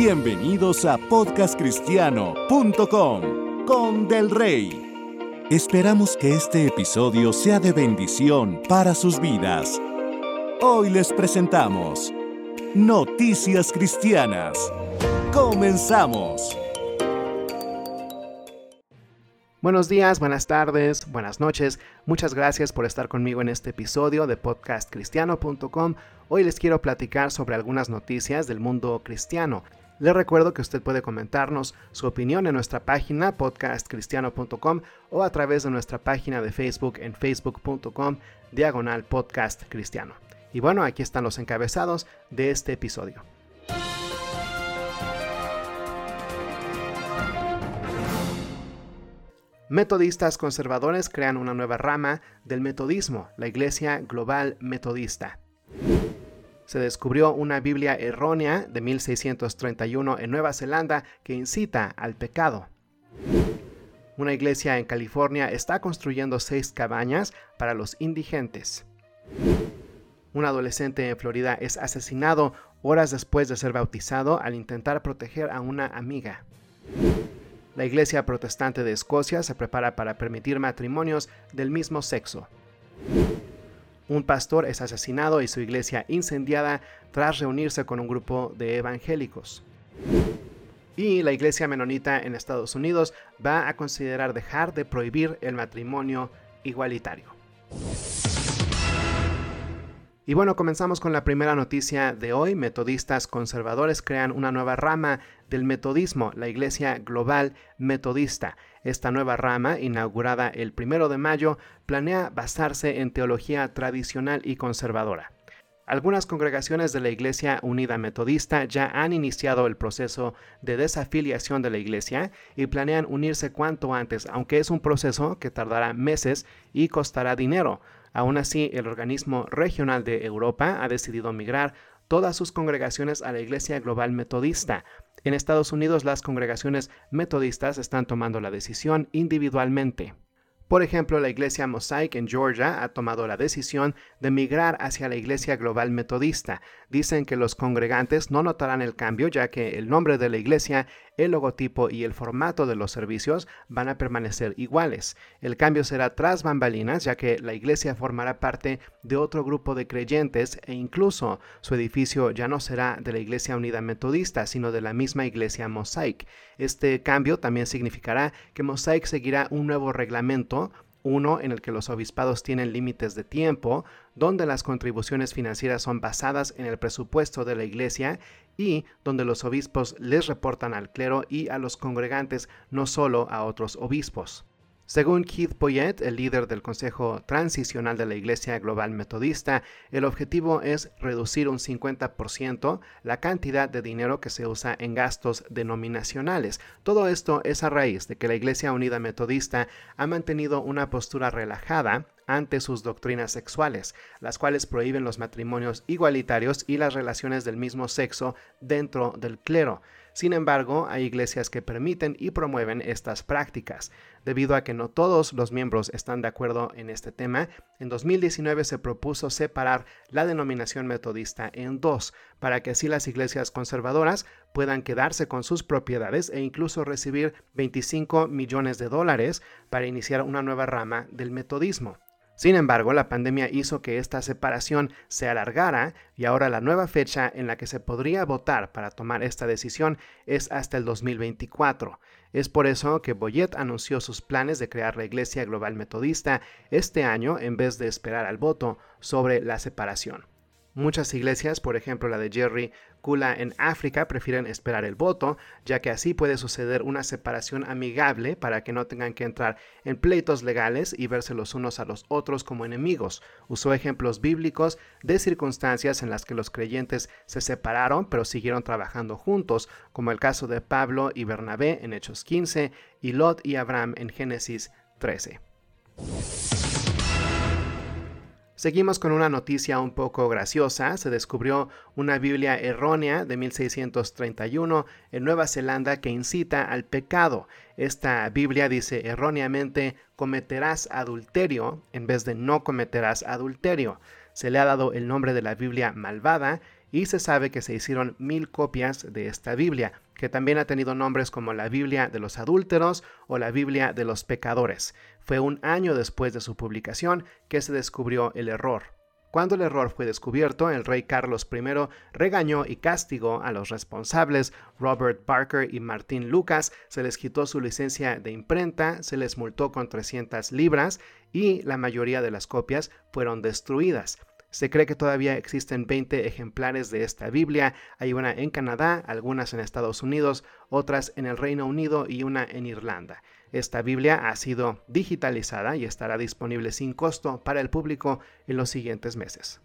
Bienvenidos a podcastcristiano.com con Del Rey. Esperamos que este episodio sea de bendición para sus vidas. Hoy les presentamos Noticias Cristianas. Comenzamos. Buenos días, buenas tardes, buenas noches. Muchas gracias por estar conmigo en este episodio de podcastcristiano.com. Hoy les quiero platicar sobre algunas noticias del mundo cristiano. Les recuerdo que usted puede comentarnos su opinión en nuestra página podcastcristiano.com o a través de nuestra página de Facebook en facebook.com diagonal podcast cristiano. Y bueno, aquí están los encabezados de este episodio. Metodistas conservadores crean una nueva rama del metodismo, la Iglesia Global Metodista se descubrió una Biblia errónea de 1631 en Nueva Zelanda que incita al pecado. Una iglesia en California está construyendo seis cabañas para los indigentes. Un adolescente en Florida es asesinado horas después de ser bautizado al intentar proteger a una amiga. La Iglesia Protestante de Escocia se prepara para permitir matrimonios del mismo sexo. Un pastor es asesinado y su iglesia incendiada tras reunirse con un grupo de evangélicos. Y la iglesia menonita en Estados Unidos va a considerar dejar de prohibir el matrimonio igualitario. Y bueno, comenzamos con la primera noticia de hoy. Metodistas conservadores crean una nueva rama del metodismo, la Iglesia Global Metodista. Esta nueva rama, inaugurada el primero de mayo, planea basarse en teología tradicional y conservadora. Algunas congregaciones de la Iglesia Unida Metodista ya han iniciado el proceso de desafiliación de la Iglesia y planean unirse cuanto antes, aunque es un proceso que tardará meses y costará dinero. Aún así, el organismo regional de Europa ha decidido migrar todas sus congregaciones a la Iglesia Global Metodista. En Estados Unidos las congregaciones metodistas están tomando la decisión individualmente. Por ejemplo, la iglesia Mosaic en Georgia ha tomado la decisión de migrar hacia la iglesia global metodista. Dicen que los congregantes no notarán el cambio ya que el nombre de la iglesia, el logotipo y el formato de los servicios van a permanecer iguales. El cambio será tras bambalinas ya que la iglesia formará parte de otro grupo de creyentes e incluso su edificio ya no será de la iglesia unida metodista sino de la misma iglesia Mosaic. Este cambio también significará que Mosaic seguirá un nuevo reglamento uno en el que los obispados tienen límites de tiempo, donde las contribuciones financieras son basadas en el presupuesto de la iglesia y donde los obispos les reportan al clero y a los congregantes, no solo a otros obispos. Según Keith Poyet, el líder del Consejo Transicional de la Iglesia Global Metodista, el objetivo es reducir un 50% la cantidad de dinero que se usa en gastos denominacionales. Todo esto es a raíz de que la Iglesia Unida Metodista ha mantenido una postura relajada ante sus doctrinas sexuales, las cuales prohíben los matrimonios igualitarios y las relaciones del mismo sexo dentro del clero. Sin embargo, hay iglesias que permiten y promueven estas prácticas. Debido a que no todos los miembros están de acuerdo en este tema, en 2019 se propuso separar la denominación metodista en dos, para que así las iglesias conservadoras puedan quedarse con sus propiedades e incluso recibir 25 millones de dólares para iniciar una nueva rama del metodismo. Sin embargo, la pandemia hizo que esta separación se alargara y ahora la nueva fecha en la que se podría votar para tomar esta decisión es hasta el 2024. Es por eso que Boyet anunció sus planes de crear la Iglesia Global Metodista este año en vez de esperar al voto sobre la separación. Muchas iglesias, por ejemplo la de Jerry Kula en África, prefieren esperar el voto, ya que así puede suceder una separación amigable para que no tengan que entrar en pleitos legales y verse los unos a los otros como enemigos. Usó ejemplos bíblicos de circunstancias en las que los creyentes se separaron pero siguieron trabajando juntos, como el caso de Pablo y Bernabé en Hechos 15 y Lot y Abraham en Génesis 13. Seguimos con una noticia un poco graciosa. Se descubrió una Biblia errónea de 1631 en Nueva Zelanda que incita al pecado. Esta Biblia dice erróneamente cometerás adulterio en vez de no cometerás adulterio. Se le ha dado el nombre de la Biblia malvada y se sabe que se hicieron mil copias de esta Biblia, que también ha tenido nombres como la Biblia de los adúlteros o la Biblia de los pecadores. Fue un año después de su publicación que se descubrió el error. Cuando el error fue descubierto, el rey Carlos I regañó y castigó a los responsables, Robert Barker y Martín Lucas, se les quitó su licencia de imprenta, se les multó con 300 libras y la mayoría de las copias fueron destruidas. Se cree que todavía existen 20 ejemplares de esta Biblia. Hay una en Canadá, algunas en Estados Unidos, otras en el Reino Unido y una en Irlanda. Esta Biblia ha sido digitalizada y estará disponible sin costo para el público en los siguientes meses.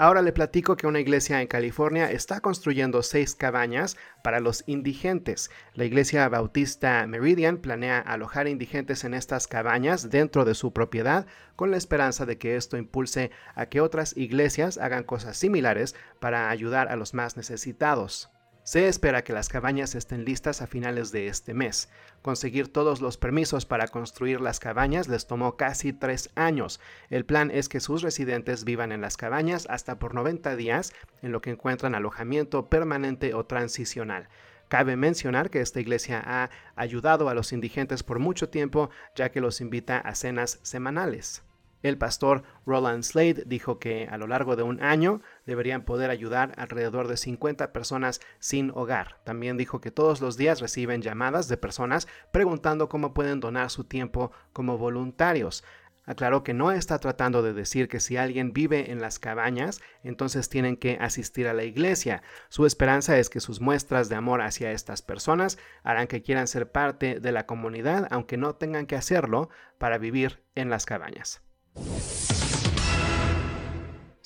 Ahora le platico que una iglesia en California está construyendo seis cabañas para los indigentes. La iglesia bautista Meridian planea alojar indigentes en estas cabañas dentro de su propiedad con la esperanza de que esto impulse a que otras iglesias hagan cosas similares para ayudar a los más necesitados. Se espera que las cabañas estén listas a finales de este mes. Conseguir todos los permisos para construir las cabañas les tomó casi tres años. El plan es que sus residentes vivan en las cabañas hasta por 90 días, en lo que encuentran alojamiento permanente o transicional. Cabe mencionar que esta iglesia ha ayudado a los indigentes por mucho tiempo, ya que los invita a cenas semanales. El pastor Roland Slade dijo que a lo largo de un año deberían poder ayudar alrededor de 50 personas sin hogar. También dijo que todos los días reciben llamadas de personas preguntando cómo pueden donar su tiempo como voluntarios. Aclaró que no está tratando de decir que si alguien vive en las cabañas, entonces tienen que asistir a la iglesia. Su esperanza es que sus muestras de amor hacia estas personas harán que quieran ser parte de la comunidad, aunque no tengan que hacerlo para vivir en las cabañas.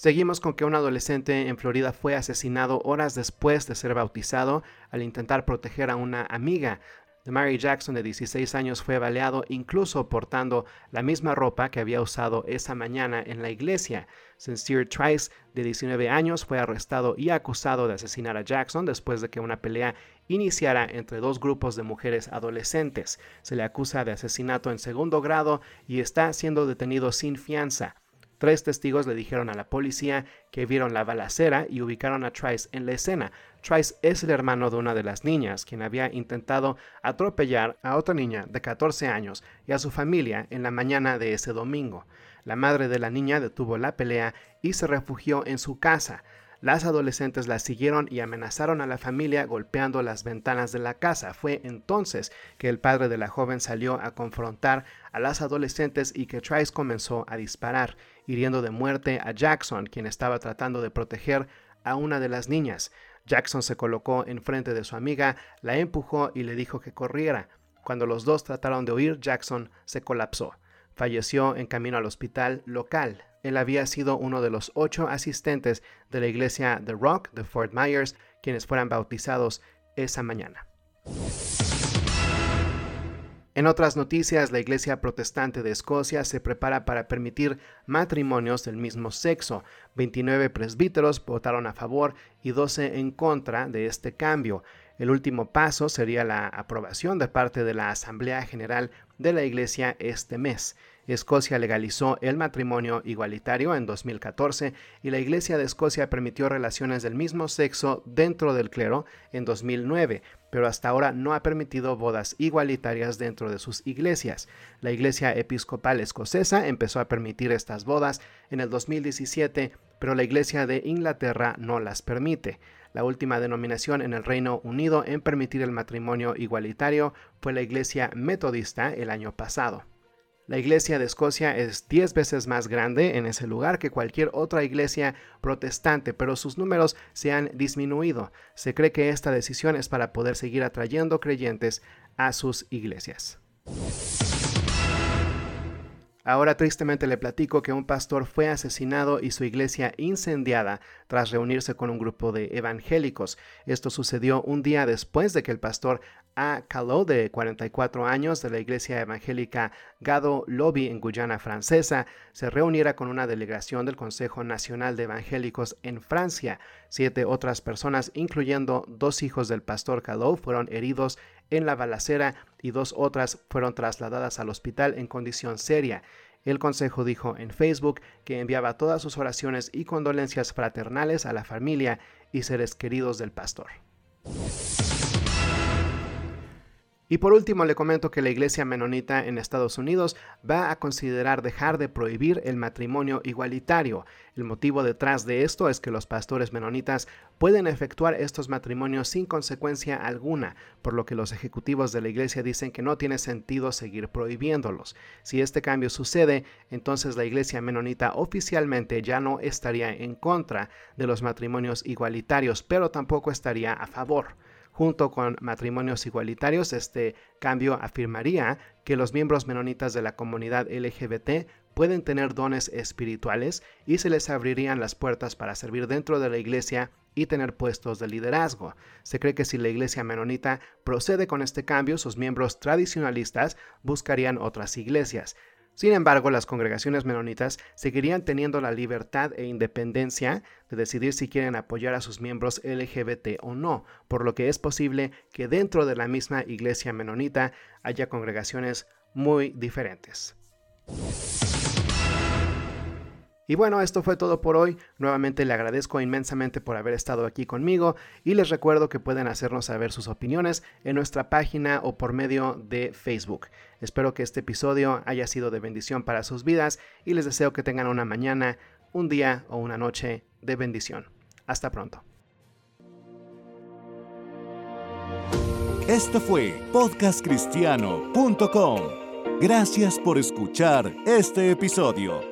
Seguimos con que un adolescente en Florida fue asesinado horas después de ser bautizado al intentar proteger a una amiga. Mary Jackson, de 16 años, fue baleado incluso portando la misma ropa que había usado esa mañana en la iglesia. Sincere Trice, de 19 años, fue arrestado y acusado de asesinar a Jackson después de que una pelea iniciara entre dos grupos de mujeres adolescentes. Se le acusa de asesinato en segundo grado y está siendo detenido sin fianza. Tres testigos le dijeron a la policía que vieron la balacera y ubicaron a Trice en la escena. Trice es el hermano de una de las niñas, quien había intentado atropellar a otra niña de 14 años y a su familia en la mañana de ese domingo. La madre de la niña detuvo la pelea y se refugió en su casa. Las adolescentes la siguieron y amenazaron a la familia golpeando las ventanas de la casa. Fue entonces que el padre de la joven salió a confrontar a las adolescentes y que Trice comenzó a disparar, hiriendo de muerte a Jackson, quien estaba tratando de proteger a una de las niñas. Jackson se colocó enfrente de su amiga, la empujó y le dijo que corriera. Cuando los dos trataron de huir, Jackson se colapsó. Falleció en camino al hospital local. Él había sido uno de los ocho asistentes de la iglesia The Rock de Fort Myers, quienes fueran bautizados esa mañana. En otras noticias, la Iglesia Protestante de Escocia se prepara para permitir matrimonios del mismo sexo. 29 presbíteros votaron a favor y 12 en contra de este cambio. El último paso sería la aprobación de parte de la Asamblea General de la Iglesia este mes. Escocia legalizó el matrimonio igualitario en 2014 y la Iglesia de Escocia permitió relaciones del mismo sexo dentro del clero en 2009, pero hasta ahora no ha permitido bodas igualitarias dentro de sus iglesias. La Iglesia Episcopal Escocesa empezó a permitir estas bodas en el 2017, pero la Iglesia de Inglaterra no las permite. La última denominación en el Reino Unido en permitir el matrimonio igualitario fue la Iglesia Metodista el año pasado. La iglesia de Escocia es 10 veces más grande en ese lugar que cualquier otra iglesia protestante, pero sus números se han disminuido. Se cree que esta decisión es para poder seguir atrayendo creyentes a sus iglesias. Ahora tristemente le platico que un pastor fue asesinado y su iglesia incendiada tras reunirse con un grupo de evangélicos. Esto sucedió un día después de que el pastor A. Caló, de 44 años, de la iglesia evangélica Gado Lobby en Guyana Francesa, se reuniera con una delegación del Consejo Nacional de Evangélicos en Francia. Siete otras personas, incluyendo dos hijos del pastor Caló, fueron heridos en la balacera y dos otras fueron trasladadas al hospital en condición seria. El Consejo dijo en Facebook que enviaba todas sus oraciones y condolencias fraternales a la familia y seres queridos del pastor. Y por último le comento que la Iglesia Menonita en Estados Unidos va a considerar dejar de prohibir el matrimonio igualitario. El motivo detrás de esto es que los pastores menonitas pueden efectuar estos matrimonios sin consecuencia alguna, por lo que los ejecutivos de la Iglesia dicen que no tiene sentido seguir prohibiéndolos. Si este cambio sucede, entonces la Iglesia Menonita oficialmente ya no estaría en contra de los matrimonios igualitarios, pero tampoco estaría a favor. Junto con matrimonios igualitarios, este cambio afirmaría que los miembros menonitas de la comunidad LGBT pueden tener dones espirituales y se les abrirían las puertas para servir dentro de la iglesia y tener puestos de liderazgo. Se cree que si la iglesia menonita procede con este cambio, sus miembros tradicionalistas buscarían otras iglesias. Sin embargo, las congregaciones menonitas seguirían teniendo la libertad e independencia de decidir si quieren apoyar a sus miembros LGBT o no, por lo que es posible que dentro de la misma iglesia menonita haya congregaciones muy diferentes. Y bueno, esto fue todo por hoy. Nuevamente le agradezco inmensamente por haber estado aquí conmigo y les recuerdo que pueden hacernos saber sus opiniones en nuestra página o por medio de Facebook. Espero que este episodio haya sido de bendición para sus vidas y les deseo que tengan una mañana, un día o una noche de bendición. Hasta pronto. Esto fue podcastcristiano.com. Gracias por escuchar este episodio.